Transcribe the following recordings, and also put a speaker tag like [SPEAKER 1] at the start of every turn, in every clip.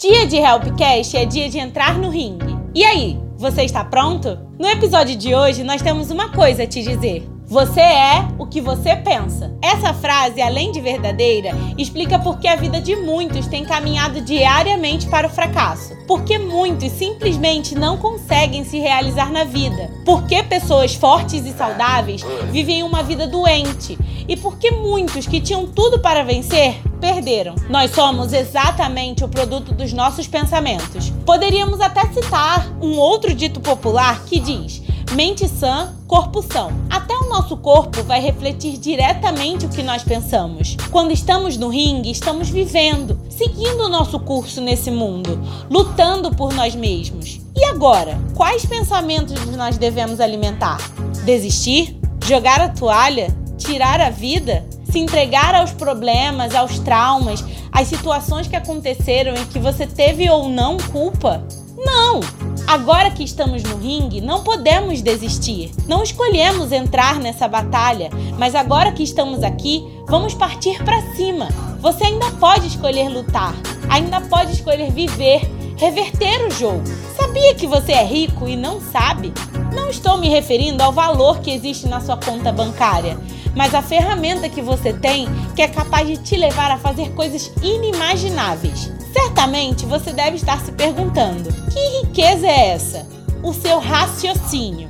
[SPEAKER 1] Dia de Helpcast é dia de entrar no ringue. E aí, você está pronto? No episódio de hoje, nós temos uma coisa a te dizer. Você é o que você pensa. Essa frase, além de verdadeira, explica por que a vida de muitos tem caminhado diariamente para o fracasso. Porque muitos simplesmente não conseguem se realizar na vida. Porque pessoas fortes e saudáveis vivem uma vida doente. E porque muitos que tinham tudo para vencer perderam. Nós somos exatamente o produto dos nossos pensamentos. Poderíamos até citar um outro dito popular que diz: mente sã, corpo são. Até o nosso corpo vai refletir diretamente o que nós pensamos. Quando estamos no ringue, estamos vivendo, seguindo o nosso curso nesse mundo, lutando por nós mesmos. E agora, quais pensamentos nós devemos alimentar? Desistir? Jogar a toalha? Tirar a vida? Se entregar aos problemas, aos traumas, às situações que aconteceram e que você teve ou não culpa? Não! Agora que estamos no ringue, não podemos desistir. Não escolhemos entrar nessa batalha, mas agora que estamos aqui, vamos partir para cima. Você ainda pode escolher lutar, ainda pode escolher viver, reverter o jogo. Sabia que você é rico e não sabe? Não estou me referindo ao valor que existe na sua conta bancária, mas a ferramenta que você tem que é capaz de te levar a fazer coisas inimagináveis. Certamente você deve estar se perguntando: que riqueza é essa? O seu raciocínio,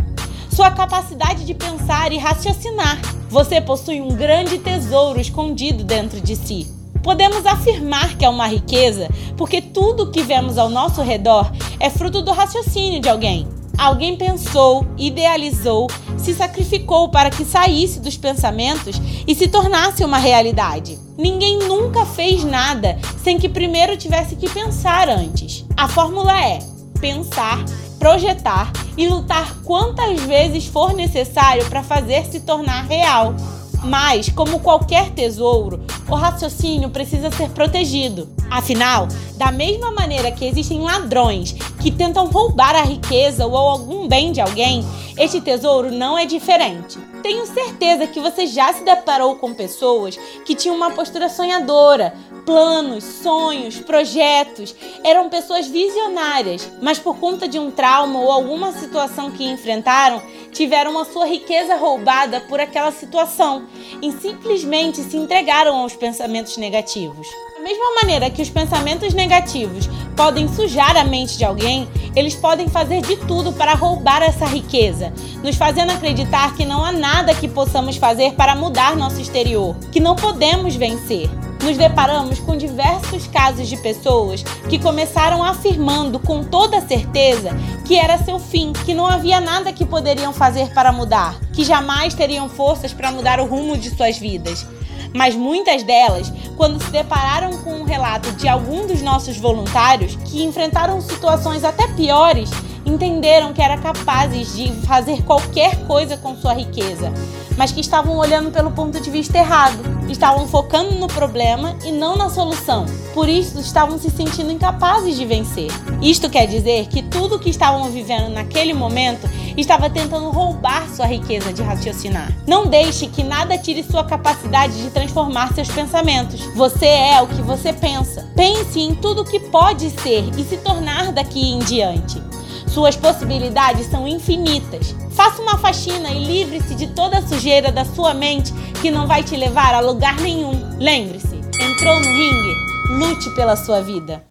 [SPEAKER 1] sua capacidade de pensar e raciocinar. Você possui um grande tesouro escondido dentro de si. Podemos afirmar que é uma riqueza porque tudo que vemos ao nosso redor é fruto do raciocínio de alguém. Alguém pensou, idealizou, se sacrificou para que saísse dos pensamentos e se tornasse uma realidade. Ninguém nunca fez nada sem que primeiro tivesse que pensar antes. A fórmula é pensar, projetar e lutar quantas vezes for necessário para fazer se tornar real. Mas, como qualquer tesouro, o raciocínio precisa ser protegido. Afinal, da mesma maneira que existem ladrões que tentam roubar a riqueza ou algum bem de alguém, este tesouro não é diferente. Tenho certeza que você já se deparou com pessoas que tinham uma postura sonhadora, planos, sonhos, projetos. Eram pessoas visionárias, mas por conta de um trauma ou alguma situação que enfrentaram, tiveram a sua riqueza roubada por aquela situação e simplesmente se entregaram aos pensamentos negativos. Da mesma maneira que os pensamentos negativos podem sujar a mente de alguém, eles podem fazer de tudo para roubar essa riqueza, nos fazendo acreditar que não há nada que possamos fazer para mudar nosso exterior, que não podemos vencer. Nos deparamos com diversos casos de pessoas que começaram afirmando com toda certeza que era seu fim, que não havia nada que poderiam fazer para mudar, que jamais teriam forças para mudar o rumo de suas vidas mas muitas delas, quando se depararam com um relato de algum dos nossos voluntários que enfrentaram situações até piores, entenderam que eram capazes de fazer qualquer coisa com sua riqueza, mas que estavam olhando pelo ponto de vista errado, estavam focando no problema e não na solução. Por isso, estavam se sentindo incapazes de vencer. Isto quer dizer que tudo que estavam vivendo naquele momento estava tentando roubar sua riqueza de raciocinar. Não deixe que nada tire sua capacidade de transformar seus pensamentos. Você é o que você pensa. Pense em tudo o que pode ser e se tornar daqui em diante. Suas possibilidades são infinitas. Faça uma faxina e livre-se de toda a sujeira da sua mente que não vai te levar a lugar nenhum. Lembre-se, entrou no ringue, lute pela sua vida.